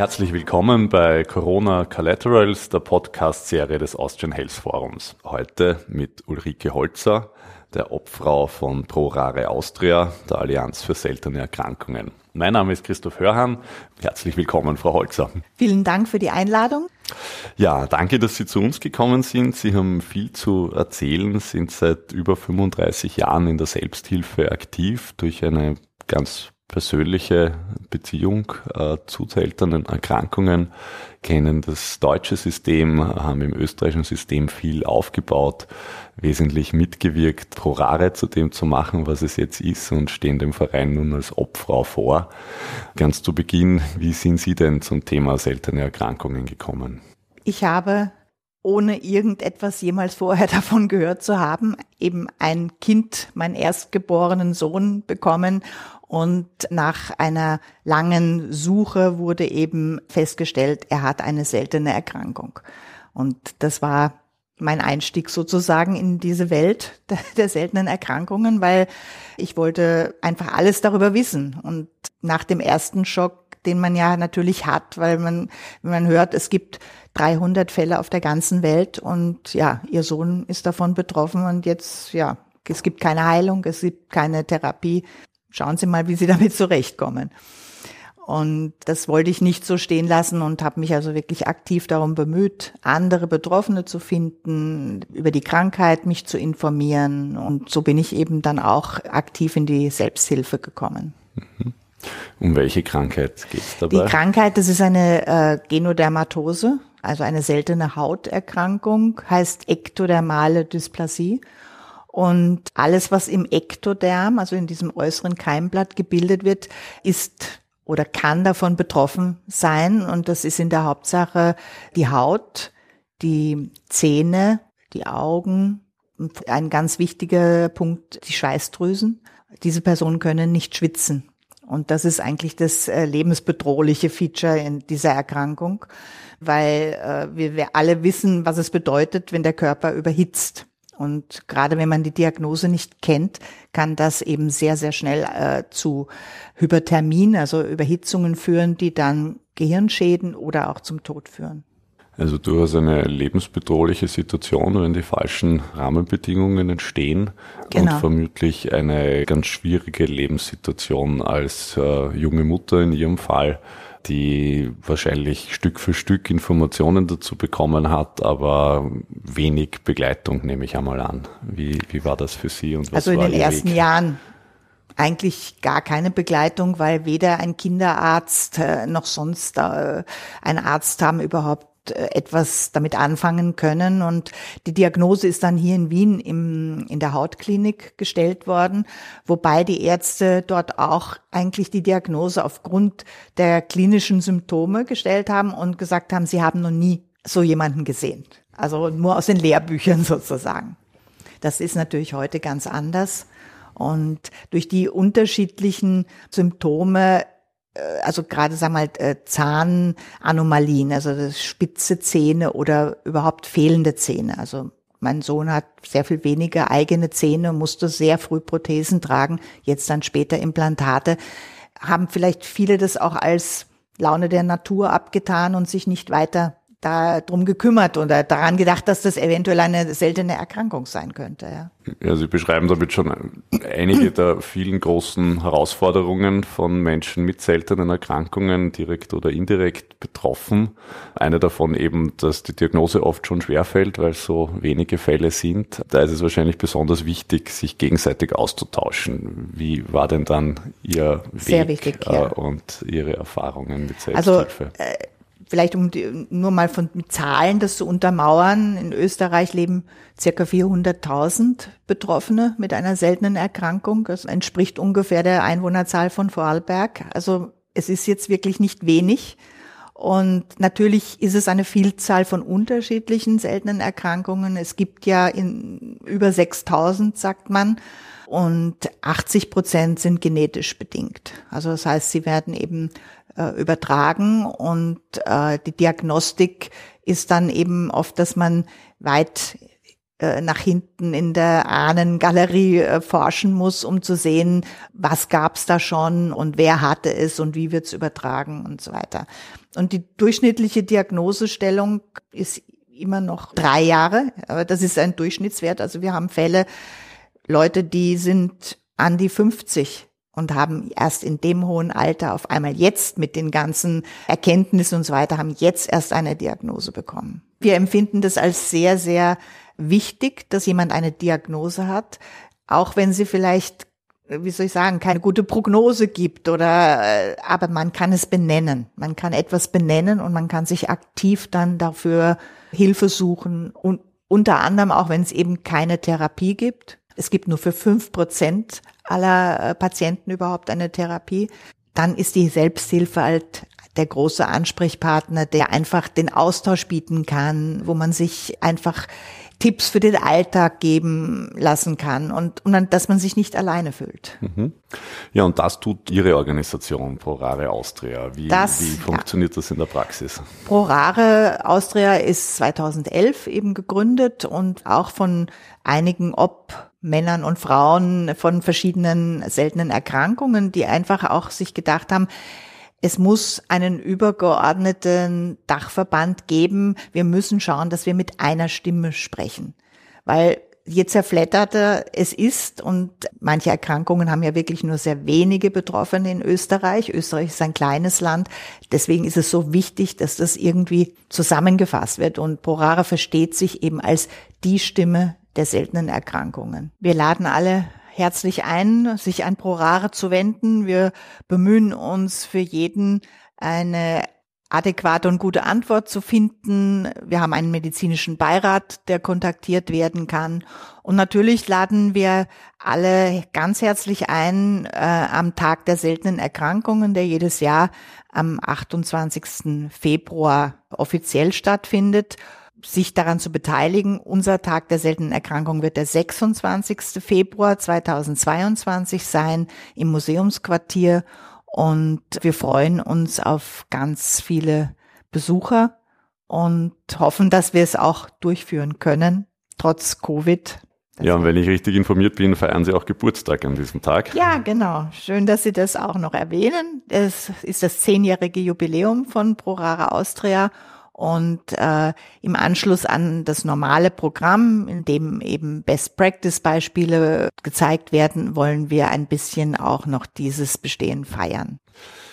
Herzlich willkommen bei Corona Collaterals, der Podcast-Serie des Austrian Health Forums. Heute mit Ulrike Holzer, der Obfrau von ProRare Austria, der Allianz für seltene Erkrankungen. Mein Name ist Christoph Hörhan. Herzlich willkommen, Frau Holzer. Vielen Dank für die Einladung. Ja, danke, dass Sie zu uns gekommen sind. Sie haben viel zu erzählen, sind seit über 35 Jahren in der Selbsthilfe aktiv durch eine ganz persönliche Beziehung äh, zu seltenen Erkrankungen, kennen das deutsche System, haben im österreichischen System viel aufgebaut, wesentlich mitgewirkt, pro rare zu dem zu machen, was es jetzt ist und stehen dem Verein nun als Obfrau vor. Ganz zu Beginn, wie sind Sie denn zum Thema seltene Erkrankungen gekommen? Ich habe ohne irgendetwas jemals vorher davon gehört zu haben, eben ein Kind, meinen erstgeborenen Sohn bekommen und nach einer langen Suche wurde eben festgestellt, er hat eine seltene Erkrankung. Und das war mein Einstieg sozusagen in diese Welt der, seltenen Erkrankungen, weil ich wollte einfach alles darüber wissen. Und nach dem ersten Schock, den man ja natürlich hat, weil man, wenn man hört, es gibt 300 Fälle auf der ganzen Welt und ja, ihr Sohn ist davon betroffen und jetzt, ja, es gibt keine Heilung, es gibt keine Therapie schauen Sie mal, wie Sie damit zurechtkommen. Und das wollte ich nicht so stehen lassen und habe mich also wirklich aktiv darum bemüht, andere Betroffene zu finden, über die Krankheit mich zu informieren. Und so bin ich eben dann auch aktiv in die Selbsthilfe gekommen. Mhm. Um welche Krankheit geht es dabei? Die Krankheit, das ist eine äh, Genodermatose, also eine seltene Hauterkrankung, heißt ektodermale Dysplasie. Und alles, was im Ektoderm, also in diesem äußeren Keimblatt gebildet wird, ist oder kann davon betroffen sein. Und das ist in der Hauptsache die Haut, die Zähne, die Augen und ein ganz wichtiger Punkt, die Schweißdrüsen. Diese Personen können nicht schwitzen. Und das ist eigentlich das äh, lebensbedrohliche Feature in dieser Erkrankung, weil äh, wir, wir alle wissen, was es bedeutet, wenn der Körper überhitzt. Und gerade wenn man die Diagnose nicht kennt, kann das eben sehr, sehr schnell äh, zu Hyperthermien, also Überhitzungen führen, die dann Gehirnschäden oder auch zum Tod führen. Also durchaus eine lebensbedrohliche Situation, wenn die falschen Rahmenbedingungen entstehen genau. und vermutlich eine ganz schwierige Lebenssituation als äh, junge Mutter in ihrem Fall die wahrscheinlich Stück für Stück Informationen dazu bekommen hat, aber wenig Begleitung nehme ich einmal an. Wie, wie war das für Sie? Und was also in den ersten Weg? Jahren eigentlich gar keine Begleitung, weil weder ein Kinderarzt äh, noch sonst äh, ein Arzt haben überhaupt äh, etwas damit anfangen können. Und die Diagnose ist dann hier in Wien im, in der Hautklinik gestellt worden, wobei die Ärzte dort auch eigentlich die Diagnose aufgrund der klinischen Symptome gestellt haben und gesagt haben, sie haben noch nie so jemanden gesehen. Also nur aus den Lehrbüchern sozusagen. Das ist natürlich heute ganz anders. Und durch die unterschiedlichen Symptome also gerade sagen wir mal äh, Zahnanomalien, also spitze Zähne oder überhaupt fehlende Zähne. Also mein Sohn hat sehr viel weniger eigene Zähne, musste sehr früh Prothesen tragen, jetzt dann später Implantate. Haben vielleicht viele das auch als Laune der Natur abgetan und sich nicht weiter darum gekümmert oder daran gedacht, dass das eventuell eine seltene Erkrankung sein könnte. Ja, ja Sie beschreiben damit schon einige der vielen großen Herausforderungen von Menschen mit seltenen Erkrankungen, direkt oder indirekt betroffen. Eine davon eben, dass die Diagnose oft schon schwerfällt, weil es so wenige Fälle sind. Da ist es wahrscheinlich besonders wichtig, sich gegenseitig auszutauschen. Wie war denn dann Ihr Weg wichtig, ja. Äh, und Ihre Erfahrungen mit Selbsthilfe? Also, äh, vielleicht um die, nur mal von mit Zahlen das zu untermauern. In Österreich leben circa 400.000 Betroffene mit einer seltenen Erkrankung. Das entspricht ungefähr der Einwohnerzahl von Vorarlberg. Also es ist jetzt wirklich nicht wenig. Und natürlich ist es eine Vielzahl von unterschiedlichen seltenen Erkrankungen. Es gibt ja in über 6000, sagt man. Und 80 Prozent sind genetisch bedingt. Also das heißt, sie werden eben äh, übertragen und äh, die Diagnostik ist dann eben oft, dass man weit äh, nach hinten in der Ahnengalerie äh, forschen muss, um zu sehen, was gab's da schon und wer hatte es und wie wird's übertragen und so weiter. Und die durchschnittliche Diagnosestellung ist immer noch drei Jahre, aber das ist ein Durchschnittswert. Also wir haben Fälle, Leute, die sind an die 50 und haben erst in dem hohen Alter auf einmal jetzt mit den ganzen Erkenntnissen und so weiter, haben jetzt erst eine Diagnose bekommen. Wir empfinden das als sehr, sehr wichtig, dass jemand eine Diagnose hat, auch wenn sie vielleicht wie soll ich sagen, keine gute Prognose gibt oder, äh, aber man kann es benennen. Man kann etwas benennen und man kann sich aktiv dann dafür Hilfe suchen und unter anderem auch, wenn es eben keine Therapie gibt. Es gibt nur für fünf Prozent aller äh, Patienten überhaupt eine Therapie. Dann ist die Selbsthilfe halt der große Ansprechpartner, der einfach den Austausch bieten kann, wo man sich einfach Tipps für den Alltag geben lassen kann und, und dann, dass man sich nicht alleine fühlt. Mhm. Ja, und das tut Ihre Organisation ProRare Austria. Wie, das, wie funktioniert ja. das in der Praxis? ProRare Austria ist 2011 eben gegründet und auch von einigen Ob Männern und Frauen von verschiedenen seltenen Erkrankungen, die einfach auch sich gedacht haben, es muss einen übergeordneten Dachverband geben. Wir müssen schauen, dass wir mit einer Stimme sprechen. Weil je zerfletterter es ist und manche Erkrankungen haben ja wirklich nur sehr wenige Betroffene in Österreich. Österreich ist ein kleines Land. Deswegen ist es so wichtig, dass das irgendwie zusammengefasst wird und Porara versteht sich eben als die Stimme der seltenen Erkrankungen. Wir laden alle herzlich ein, sich an ProRare zu wenden. Wir bemühen uns für jeden eine adäquate und gute Antwort zu finden. Wir haben einen medizinischen Beirat, der kontaktiert werden kann. Und natürlich laden wir alle ganz herzlich ein äh, am Tag der seltenen Erkrankungen, der jedes Jahr am 28. Februar offiziell stattfindet sich daran zu beteiligen. Unser Tag der seltenen Erkrankung wird der 26. Februar 2022 sein im Museumsquartier und wir freuen uns auf ganz viele Besucher und hoffen, dass wir es auch durchführen können, trotz Covid. Ja, und wenn ich richtig informiert bin, feiern Sie auch Geburtstag an diesem Tag. Ja, genau. Schön, dass Sie das auch noch erwähnen. Es ist das zehnjährige Jubiläum von ProRara Austria und äh, im Anschluss an das normale Programm, in dem eben Best Practice Beispiele gezeigt werden, wollen wir ein bisschen auch noch dieses Bestehen feiern.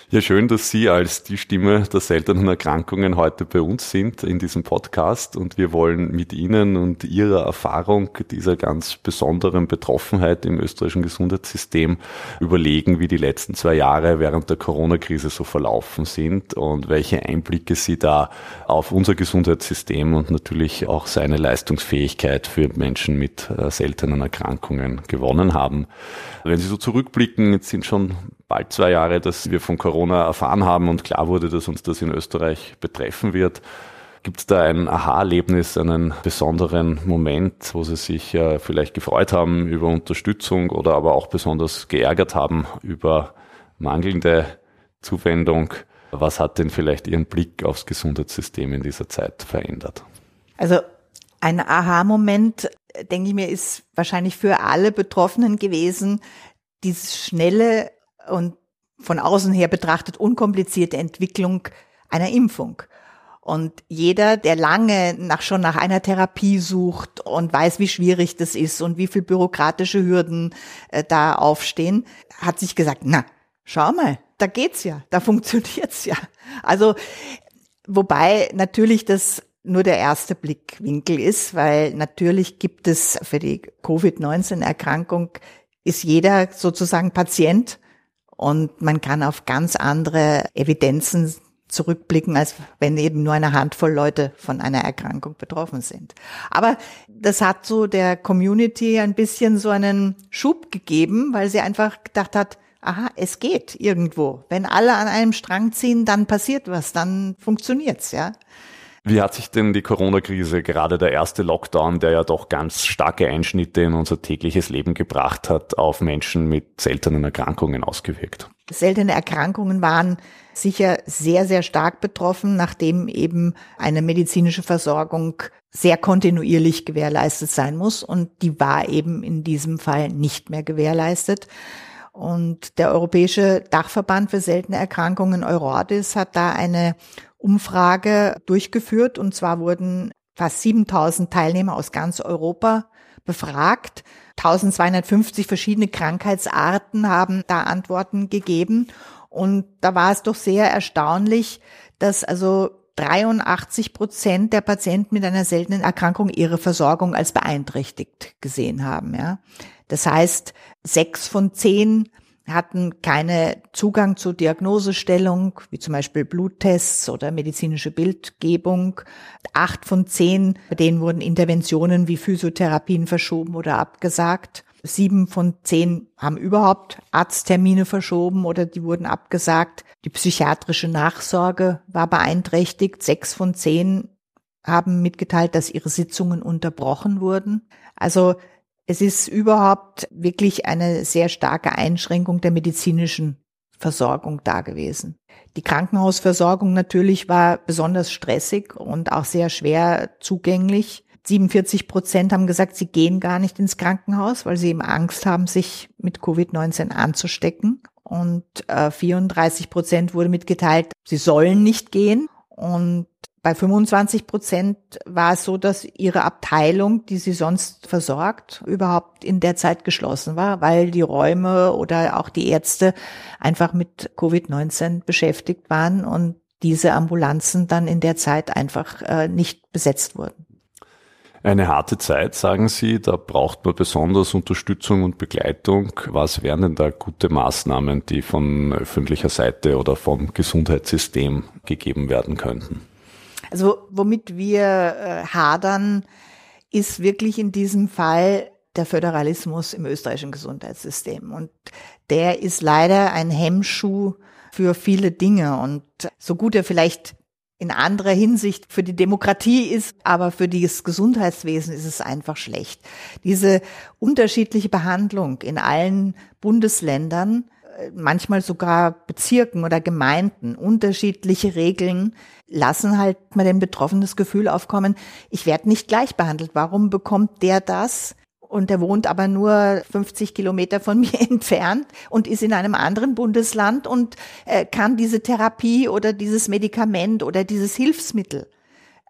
Ja, schön, dass Sie als die Stimme der seltenen Erkrankungen heute bei uns sind in diesem Podcast und wir wollen mit Ihnen und Ihrer Erfahrung dieser ganz besonderen Betroffenheit im österreichischen Gesundheitssystem überlegen, wie die letzten zwei Jahre während der Corona-Krise so verlaufen sind und welche Einblicke Sie da auf unser Gesundheitssystem und natürlich auch seine Leistungsfähigkeit für Menschen mit äh, seltenen Erkrankungen gewonnen haben. Wenn Sie so zurückblicken, jetzt sind schon bald zwei Jahre, dass wir von Corona erfahren haben und klar wurde, dass uns das in Österreich betreffen wird. Gibt es da ein Aha-Erlebnis, einen besonderen Moment, wo Sie sich äh, vielleicht gefreut haben über Unterstützung oder aber auch besonders geärgert haben über mangelnde Zuwendung? Was hat denn vielleicht Ihren Blick aufs Gesundheitssystem in dieser Zeit verändert? Also ein Aha-Moment, denke ich mir, ist wahrscheinlich für alle Betroffenen gewesen, dieses schnelle und von außen her betrachtet unkomplizierte Entwicklung einer Impfung. Und jeder, der lange nach, schon nach einer Therapie sucht und weiß, wie schwierig das ist und wie viel bürokratische Hürden äh, da aufstehen, hat sich gesagt, na, schau mal, da geht's ja, da funktioniert's ja. Also, wobei natürlich das nur der erste Blickwinkel ist, weil natürlich gibt es für die Covid-19-Erkrankung ist jeder sozusagen Patient und man kann auf ganz andere Evidenzen zurückblicken, als wenn eben nur eine Handvoll Leute von einer Erkrankung betroffen sind. Aber das hat so der Community ein bisschen so einen Schub gegeben, weil sie einfach gedacht hat, aha, es geht irgendwo. Wenn alle an einem Strang ziehen, dann passiert was, dann funktioniert's, ja. Wie hat sich denn die Corona-Krise, gerade der erste Lockdown, der ja doch ganz starke Einschnitte in unser tägliches Leben gebracht hat, auf Menschen mit seltenen Erkrankungen ausgewirkt? Seltene Erkrankungen waren sicher sehr, sehr stark betroffen, nachdem eben eine medizinische Versorgung sehr kontinuierlich gewährleistet sein muss. Und die war eben in diesem Fall nicht mehr gewährleistet. Und der Europäische Dachverband für seltene Erkrankungen Eurordis hat da eine Umfrage durchgeführt und zwar wurden fast 7000 Teilnehmer aus ganz Europa befragt. 1250 verschiedene Krankheitsarten haben da Antworten gegeben und da war es doch sehr erstaunlich, dass also 83 Prozent der Patienten mit einer seltenen Erkrankung ihre Versorgung als beeinträchtigt gesehen haben. Ja. Das heißt, sechs von zehn hatten keine Zugang zur Diagnosestellung, wie zum Beispiel Bluttests oder medizinische Bildgebung. Acht von zehn, bei denen wurden Interventionen wie Physiotherapien verschoben oder abgesagt. Sieben von zehn haben überhaupt Arzttermine verschoben oder die wurden abgesagt. Die psychiatrische Nachsorge war beeinträchtigt. Sechs von zehn haben mitgeteilt, dass ihre Sitzungen unterbrochen wurden. Also es ist überhaupt wirklich eine sehr starke Einschränkung der medizinischen Versorgung da gewesen. Die Krankenhausversorgung natürlich war besonders stressig und auch sehr schwer zugänglich. 47 Prozent haben gesagt, sie gehen gar nicht ins Krankenhaus, weil sie eben Angst haben, sich mit Covid-19 anzustecken. Und äh, 34 Prozent wurde mitgeteilt, sie sollen nicht gehen. Und bei 25 Prozent war es so, dass ihre Abteilung, die sie sonst versorgt, überhaupt in der Zeit geschlossen war, weil die Räume oder auch die Ärzte einfach mit Covid-19 beschäftigt waren und diese Ambulanzen dann in der Zeit einfach äh, nicht besetzt wurden. Eine harte Zeit, sagen Sie, da braucht man besonders Unterstützung und Begleitung. Was wären denn da gute Maßnahmen, die von öffentlicher Seite oder vom Gesundheitssystem gegeben werden könnten? Also womit wir äh, hadern, ist wirklich in diesem Fall der Föderalismus im österreichischen Gesundheitssystem. Und der ist leider ein Hemmschuh für viele Dinge. Und so gut er vielleicht in anderer Hinsicht für die Demokratie ist, aber für das Gesundheitswesen ist es einfach schlecht. Diese unterschiedliche Behandlung in allen Bundesländern manchmal sogar Bezirken oder Gemeinden unterschiedliche Regeln lassen halt mal den Betroffenen das Gefühl aufkommen, ich werde nicht gleich behandelt. Warum bekommt der das? Und der wohnt aber nur 50 Kilometer von mir entfernt und ist in einem anderen Bundesland und äh, kann diese Therapie oder dieses Medikament oder dieses Hilfsmittel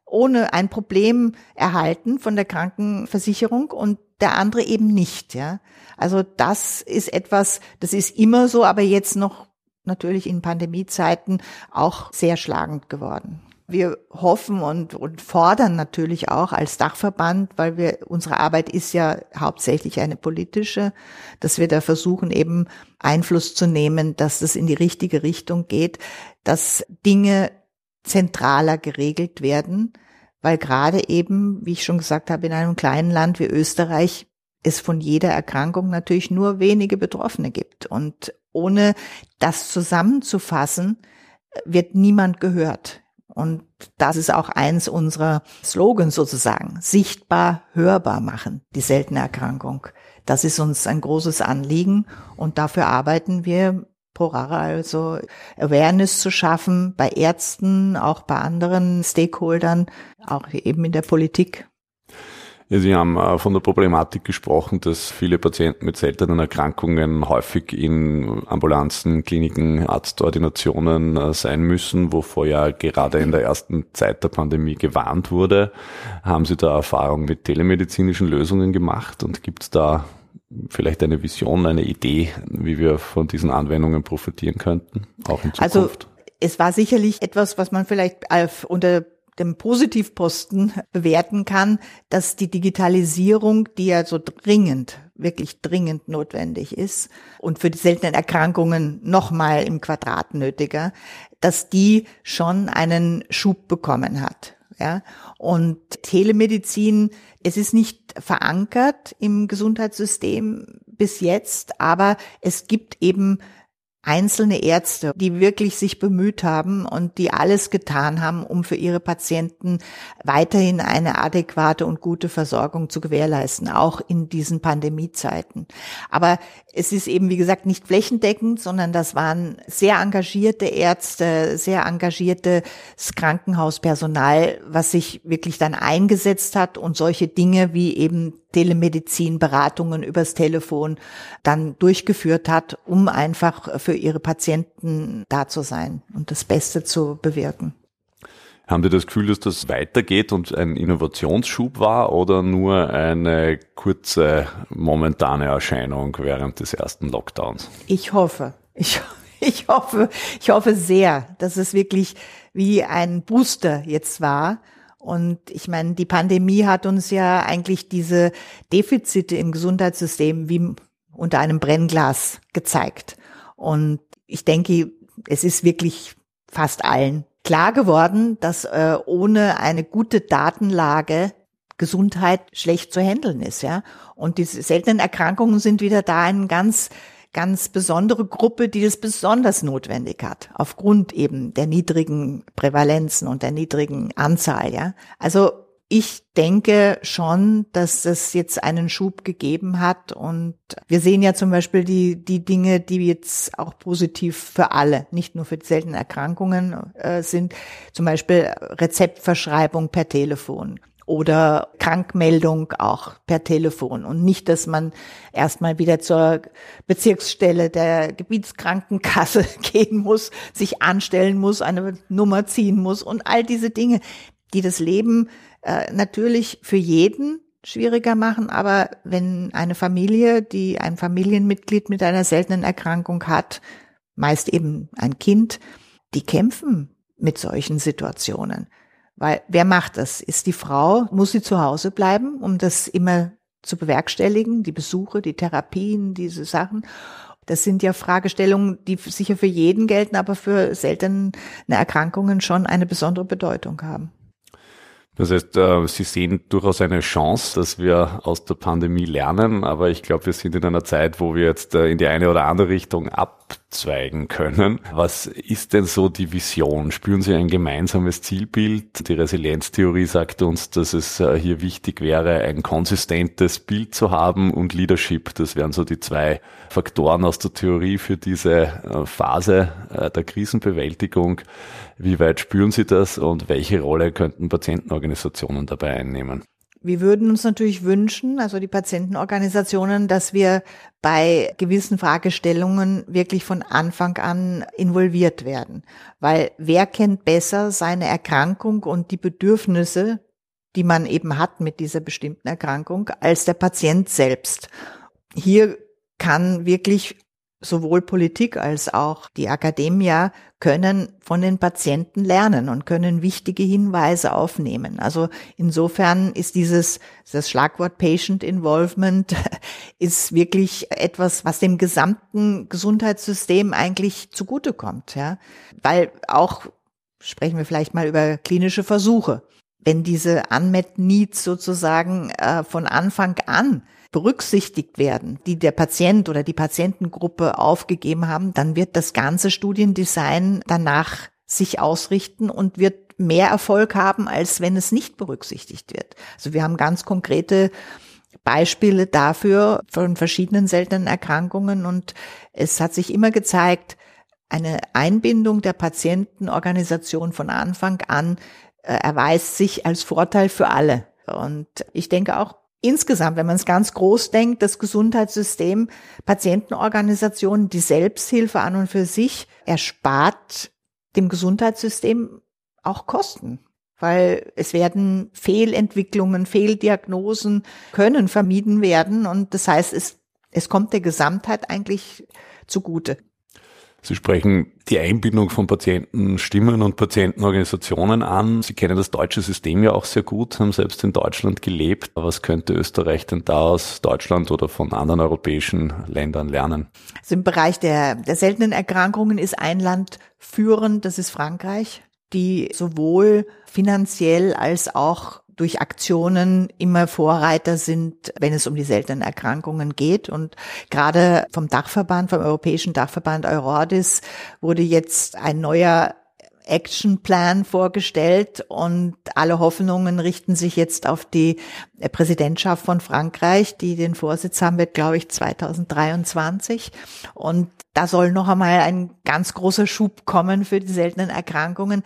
ohne ein Problem erhalten von der Krankenversicherung und der andere eben nicht, ja. Also das ist etwas, das ist immer so, aber jetzt noch natürlich in Pandemiezeiten auch sehr schlagend geworden. Wir hoffen und, und fordern natürlich auch als Dachverband, weil wir, unsere Arbeit ist ja hauptsächlich eine politische, dass wir da versuchen, eben Einfluss zu nehmen, dass das in die richtige Richtung geht, dass Dinge zentraler geregelt werden, weil gerade eben, wie ich schon gesagt habe, in einem kleinen Land wie Österreich es von jeder Erkrankung natürlich nur wenige Betroffene gibt. Und ohne das zusammenzufassen, wird niemand gehört. Und das ist auch eins unserer Slogans sozusagen. Sichtbar, hörbar machen, die seltene Erkrankung. Das ist uns ein großes Anliegen und dafür arbeiten wir Porara, also Awareness zu schaffen bei Ärzten, auch bei anderen Stakeholdern, auch eben in der Politik. Sie haben äh, von der Problematik gesprochen, dass viele Patienten mit seltenen Erkrankungen häufig in Ambulanzen, Kliniken, Arztordinationen äh, sein müssen, wovor ja gerade in der ersten Zeit der Pandemie gewarnt wurde. Haben Sie da Erfahrung mit telemedizinischen Lösungen gemacht und gibt es da vielleicht eine Vision, eine Idee, wie wir von diesen Anwendungen profitieren könnten, auch in also, Zukunft? Also es war sicherlich etwas, was man vielleicht unter dem Positivposten bewerten kann, dass die Digitalisierung, die ja so dringend, wirklich dringend notwendig ist und für die seltenen Erkrankungen nochmal im Quadrat nötiger, dass die schon einen Schub bekommen hat. Ja, und Telemedizin, es ist nicht verankert im Gesundheitssystem bis jetzt, aber es gibt eben einzelne Ärzte, die wirklich sich bemüht haben und die alles getan haben, um für ihre Patienten weiterhin eine adäquate und gute Versorgung zu gewährleisten, auch in diesen Pandemiezeiten. Aber es ist eben, wie gesagt, nicht flächendeckend, sondern das waren sehr engagierte Ärzte, sehr engagiertes Krankenhauspersonal, was sich wirklich dann eingesetzt hat und solche Dinge wie eben Telemedizin, Beratungen übers Telefon dann durchgeführt hat, um einfach für ihre Patienten da zu sein und das Beste zu bewirken. Haben Sie das Gefühl, dass das weitergeht und ein Innovationsschub war oder nur eine kurze momentane Erscheinung während des ersten Lockdowns? Ich hoffe. Ich, ich hoffe, ich hoffe sehr, dass es wirklich wie ein Booster jetzt war und ich meine, die Pandemie hat uns ja eigentlich diese Defizite im Gesundheitssystem wie unter einem Brennglas gezeigt. Und ich denke, es ist wirklich fast allen klar geworden, dass äh, ohne eine gute Datenlage Gesundheit schlecht zu handeln ist, ja. Und diese seltenen Erkrankungen sind wieder da ein ganz ganz besondere Gruppe, die das besonders notwendig hat, aufgrund eben der niedrigen Prävalenzen und der niedrigen Anzahl, ja. Also ich denke schon, dass es jetzt einen Schub gegeben hat und wir sehen ja zum Beispiel die, die Dinge, die jetzt auch positiv für alle, nicht nur für die seltenen Erkrankungen äh, sind, zum Beispiel Rezeptverschreibung per Telefon oder Krankmeldung auch per Telefon und nicht, dass man erstmal wieder zur Bezirksstelle der Gebietskrankenkasse gehen muss, sich anstellen muss, eine Nummer ziehen muss und all diese Dinge, die das Leben äh, natürlich für jeden schwieriger machen, aber wenn eine Familie, die ein Familienmitglied mit einer seltenen Erkrankung hat, meist eben ein Kind, die kämpfen mit solchen Situationen. Weil wer macht das? Ist die Frau, muss sie zu Hause bleiben, um das immer zu bewerkstelligen, die Besuche, die Therapien, diese Sachen. Das sind ja Fragestellungen, die sicher für jeden gelten, aber für seltene Erkrankungen schon eine besondere Bedeutung haben. Das heißt, äh, Sie sehen durchaus eine Chance, dass wir aus der Pandemie lernen, aber ich glaube, wir sind in einer Zeit, wo wir jetzt äh, in die eine oder andere Richtung abzweigen können. Was ist denn so die Vision? Spüren Sie ein gemeinsames Zielbild? Die Resilienztheorie sagt uns, dass es äh, hier wichtig wäre, ein konsistentes Bild zu haben und Leadership. Das wären so die zwei Faktoren aus der Theorie für diese Phase der Krisenbewältigung. Wie weit spüren Sie das und welche Rolle könnten Patientenorganisationen dabei einnehmen? Wir würden uns natürlich wünschen, also die Patientenorganisationen, dass wir bei gewissen Fragestellungen wirklich von Anfang an involviert werden. Weil wer kennt besser seine Erkrankung und die Bedürfnisse, die man eben hat mit dieser bestimmten Erkrankung, als der Patient selbst? Hier kann wirklich sowohl Politik als auch die Akademie können von den Patienten lernen und können wichtige Hinweise aufnehmen. Also insofern ist dieses, das Schlagwort Patient Involvement ist wirklich etwas, was dem gesamten Gesundheitssystem eigentlich zugutekommt, ja. Weil auch, sprechen wir vielleicht mal über klinische Versuche. Wenn diese Unmet Needs sozusagen äh, von Anfang an berücksichtigt werden, die der Patient oder die Patientengruppe aufgegeben haben, dann wird das ganze Studiendesign danach sich ausrichten und wird mehr Erfolg haben, als wenn es nicht berücksichtigt wird. Also wir haben ganz konkrete Beispiele dafür von verschiedenen seltenen Erkrankungen und es hat sich immer gezeigt, eine Einbindung der Patientenorganisation von Anfang an äh, erweist sich als Vorteil für alle. Und ich denke auch insgesamt, wenn man es ganz groß denkt, das Gesundheitssystem, Patientenorganisationen, die Selbsthilfe an und für sich erspart dem Gesundheitssystem auch Kosten. Weil es werden Fehlentwicklungen, Fehldiagnosen können vermieden werden. Und das heißt, es, es kommt der Gesamtheit eigentlich zugute. Sie sprechen die Einbindung von Patientenstimmen und Patientenorganisationen an. Sie kennen das deutsche System ja auch sehr gut, haben selbst in Deutschland gelebt. Was könnte Österreich denn da aus Deutschland oder von anderen europäischen Ländern lernen? Also im Bereich der, der seltenen Erkrankungen ist ein Land führend, das ist Frankreich, die sowohl finanziell als auch durch Aktionen immer Vorreiter sind, wenn es um die seltenen Erkrankungen geht. Und gerade vom Dachverband, vom Europäischen Dachverband Eurordis wurde jetzt ein neuer Actionplan vorgestellt und alle Hoffnungen richten sich jetzt auf die Präsidentschaft von Frankreich, die den Vorsitz haben wird, glaube ich, 2023. Und da soll noch einmal ein ganz großer Schub kommen für die seltenen Erkrankungen.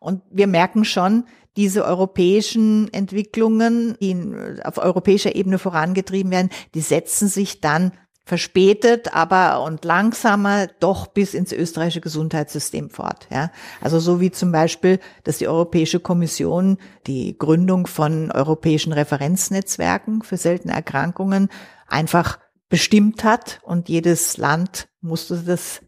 Und wir merken schon, diese europäischen Entwicklungen, die auf europäischer Ebene vorangetrieben werden, die setzen sich dann verspätet, aber und langsamer doch bis ins österreichische Gesundheitssystem fort. Ja. Also so wie zum Beispiel, dass die Europäische Kommission die Gründung von europäischen Referenznetzwerken für seltene Erkrankungen einfach bestimmt hat und jedes Land musste das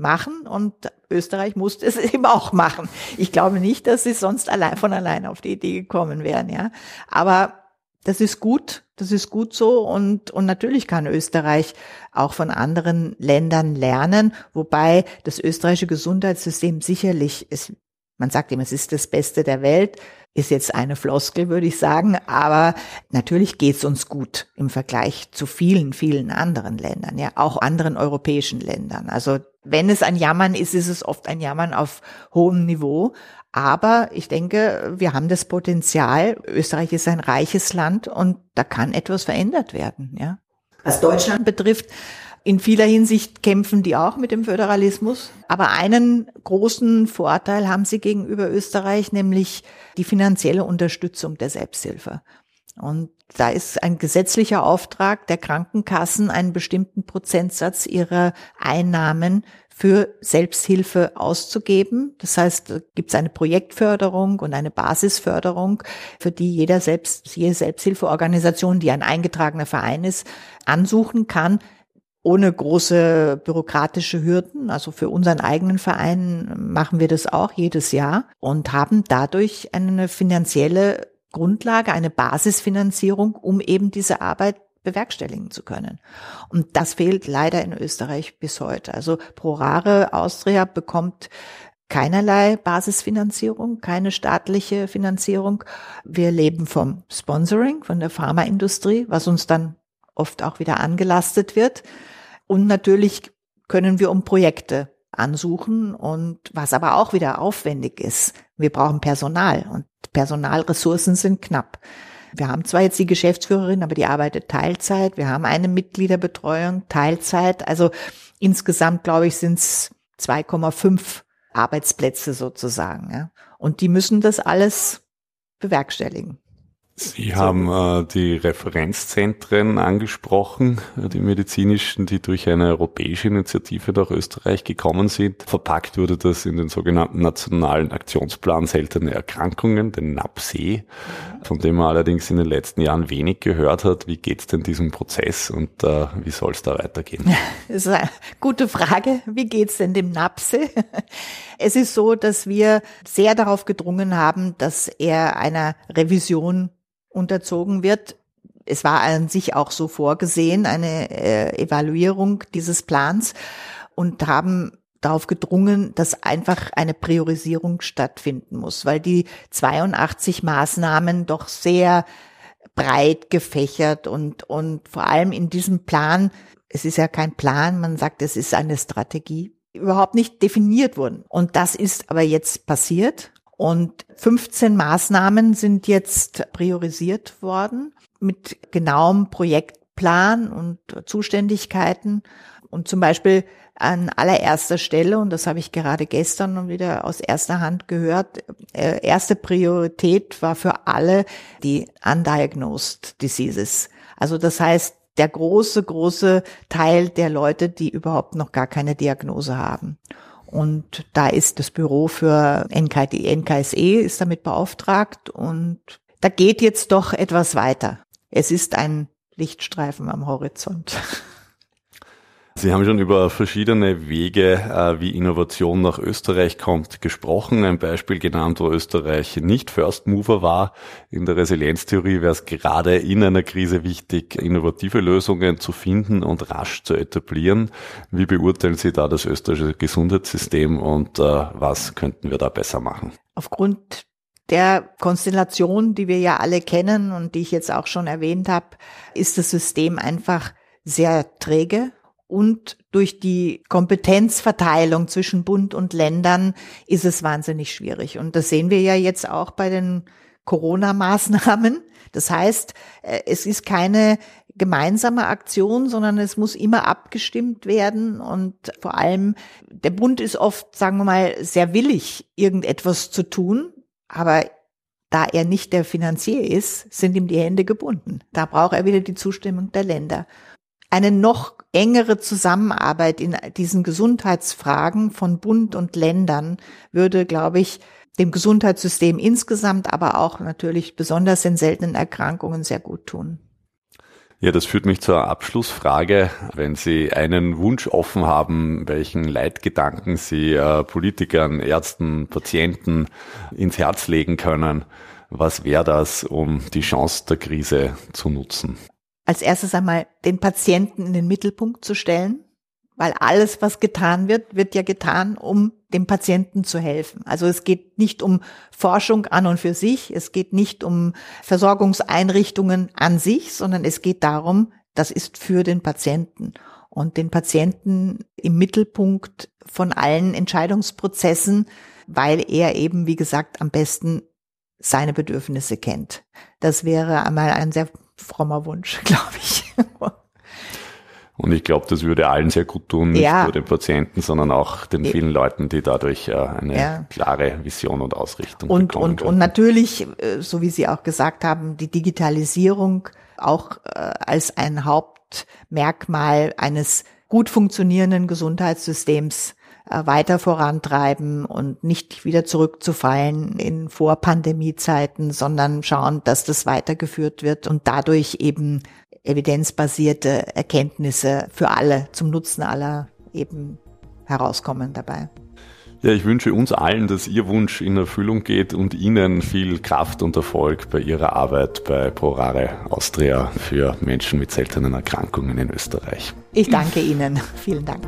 machen und Österreich musste es eben auch machen. Ich glaube nicht, dass sie sonst allein von allein auf die Idee gekommen wären, ja. Aber das ist gut, das ist gut so und, und natürlich kann Österreich auch von anderen Ländern lernen, wobei das österreichische Gesundheitssystem sicherlich ist, man sagt immer, es ist das Beste der Welt, ist jetzt eine Floskel, würde ich sagen, aber natürlich geht es uns gut im Vergleich zu vielen, vielen anderen Ländern, ja, auch anderen europäischen Ländern. Also wenn es ein Jammern ist, ist es oft ein Jammern auf hohem Niveau, aber ich denke, wir haben das Potenzial. Österreich ist ein reiches Land und da kann etwas verändert werden, ja. Was Deutschland betrifft, in vieler Hinsicht kämpfen die auch mit dem Föderalismus. Aber einen großen Vorteil haben sie gegenüber Österreich, nämlich die finanzielle Unterstützung der Selbsthilfe. Und da ist ein gesetzlicher Auftrag der Krankenkassen, einen bestimmten Prozentsatz ihrer Einnahmen für Selbsthilfe auszugeben. Das heißt, gibt es eine Projektförderung und eine Basisförderung, für die jeder selbst, jede Selbsthilfeorganisation, die ein eingetragener Verein ist, ansuchen kann, ohne große bürokratische Hürden. Also für unseren eigenen Verein machen wir das auch jedes Jahr und haben dadurch eine finanzielle Grundlage, eine Basisfinanzierung, um eben diese Arbeit bewerkstelligen zu können. Und das fehlt leider in Österreich bis heute. Also Prorare Austria bekommt keinerlei Basisfinanzierung, keine staatliche Finanzierung. Wir leben vom Sponsoring, von der Pharmaindustrie, was uns dann oft auch wieder angelastet wird. Und natürlich können wir um Projekte ansuchen und was aber auch wieder aufwendig ist. Wir brauchen Personal und Personalressourcen sind knapp. Wir haben zwar jetzt die Geschäftsführerin, aber die arbeitet Teilzeit. Wir haben eine Mitgliederbetreuung Teilzeit. Also insgesamt, glaube ich, sind es 2,5 Arbeitsplätze sozusagen. Ja. Und die müssen das alles bewerkstelligen. Sie haben äh, die Referenzzentren angesprochen, äh, die medizinischen, die durch eine europäische Initiative nach Österreich gekommen sind. Verpackt wurde das in den sogenannten Nationalen Aktionsplan Seltene Erkrankungen, den NAPSE, von dem man allerdings in den letzten Jahren wenig gehört hat. Wie geht es denn diesem Prozess und äh, wie soll es da weitergehen? Das ist eine gute Frage. Wie geht es denn dem NAPSE? Es ist so, dass wir sehr darauf gedrungen haben, dass er einer Revision unterzogen wird. Es war an sich auch so vorgesehen, eine äh, Evaluierung dieses Plans und haben darauf gedrungen, dass einfach eine Priorisierung stattfinden muss, weil die 82 Maßnahmen doch sehr breit gefächert und, und vor allem in diesem Plan, es ist ja kein Plan, man sagt, es ist eine Strategie, überhaupt nicht definiert wurden. Und das ist aber jetzt passiert und 15 Maßnahmen sind jetzt priorisiert worden mit genauem Projektplan und Zuständigkeiten. Und zum Beispiel an allererster Stelle, und das habe ich gerade gestern wieder aus erster Hand gehört, äh, erste Priorität war für alle die undiagnosed diseases. Also das heißt, der große, große Teil der Leute, die überhaupt noch gar keine Diagnose haben. Und da ist das Büro für NKD, NKSE ist damit beauftragt und da geht jetzt doch etwas weiter. Es ist ein Lichtstreifen am Horizont. Sie haben schon über verschiedene Wege, äh, wie Innovation nach Österreich kommt, gesprochen. Ein Beispiel genannt, wo Österreich nicht First Mover war. In der Resilienztheorie wäre es gerade in einer Krise wichtig, innovative Lösungen zu finden und rasch zu etablieren. Wie beurteilen Sie da das österreichische Gesundheitssystem und äh, was könnten wir da besser machen? Aufgrund der Konstellation, die wir ja alle kennen und die ich jetzt auch schon erwähnt habe, ist das System einfach sehr träge und durch die Kompetenzverteilung zwischen Bund und Ländern ist es wahnsinnig schwierig. Und das sehen wir ja jetzt auch bei den Corona-Maßnahmen. Das heißt, äh, es ist keine gemeinsame Aktion, sondern es muss immer abgestimmt werden und vor allem der Bund ist oft, sagen wir mal, sehr willig, irgendetwas zu tun, aber da er nicht der Finanzier ist, sind ihm die Hände gebunden. Da braucht er wieder die Zustimmung der Länder. Eine noch engere Zusammenarbeit in diesen Gesundheitsfragen von Bund und Ländern würde, glaube ich, dem Gesundheitssystem insgesamt, aber auch natürlich besonders in seltenen Erkrankungen sehr gut tun. Ja, das führt mich zur Abschlussfrage. Wenn Sie einen Wunsch offen haben, welchen Leitgedanken Sie äh, Politikern, Ärzten, Patienten ins Herz legen können, was wäre das, um die Chance der Krise zu nutzen? Als erstes einmal den Patienten in den Mittelpunkt zu stellen, weil alles, was getan wird, wird ja getan, um dem Patienten zu helfen. Also es geht nicht um Forschung an und für sich, es geht nicht um Versorgungseinrichtungen an sich, sondern es geht darum, das ist für den Patienten und den Patienten im Mittelpunkt von allen Entscheidungsprozessen, weil er eben, wie gesagt, am besten seine Bedürfnisse kennt. Das wäre einmal ein sehr frommer Wunsch, glaube ich. Und ich glaube, das würde allen sehr gut tun, nicht ja. nur den Patienten, sondern auch den vielen Leuten, die dadurch äh, eine ja. klare Vision und Ausrichtung und, bekommen. Und, und natürlich, äh, so wie Sie auch gesagt haben, die Digitalisierung auch äh, als ein Hauptmerkmal eines gut funktionierenden Gesundheitssystems weiter vorantreiben und nicht wieder zurückzufallen in Vorpandemiezeiten, sondern schauen, dass das weitergeführt wird und dadurch eben evidenzbasierte Erkenntnisse für alle, zum Nutzen aller eben herauskommen dabei. Ja, ich wünsche uns allen, dass Ihr Wunsch in Erfüllung geht und Ihnen viel Kraft und Erfolg bei Ihrer Arbeit bei ProRare Austria für Menschen mit seltenen Erkrankungen in Österreich. Ich danke Ihnen. Vielen Dank.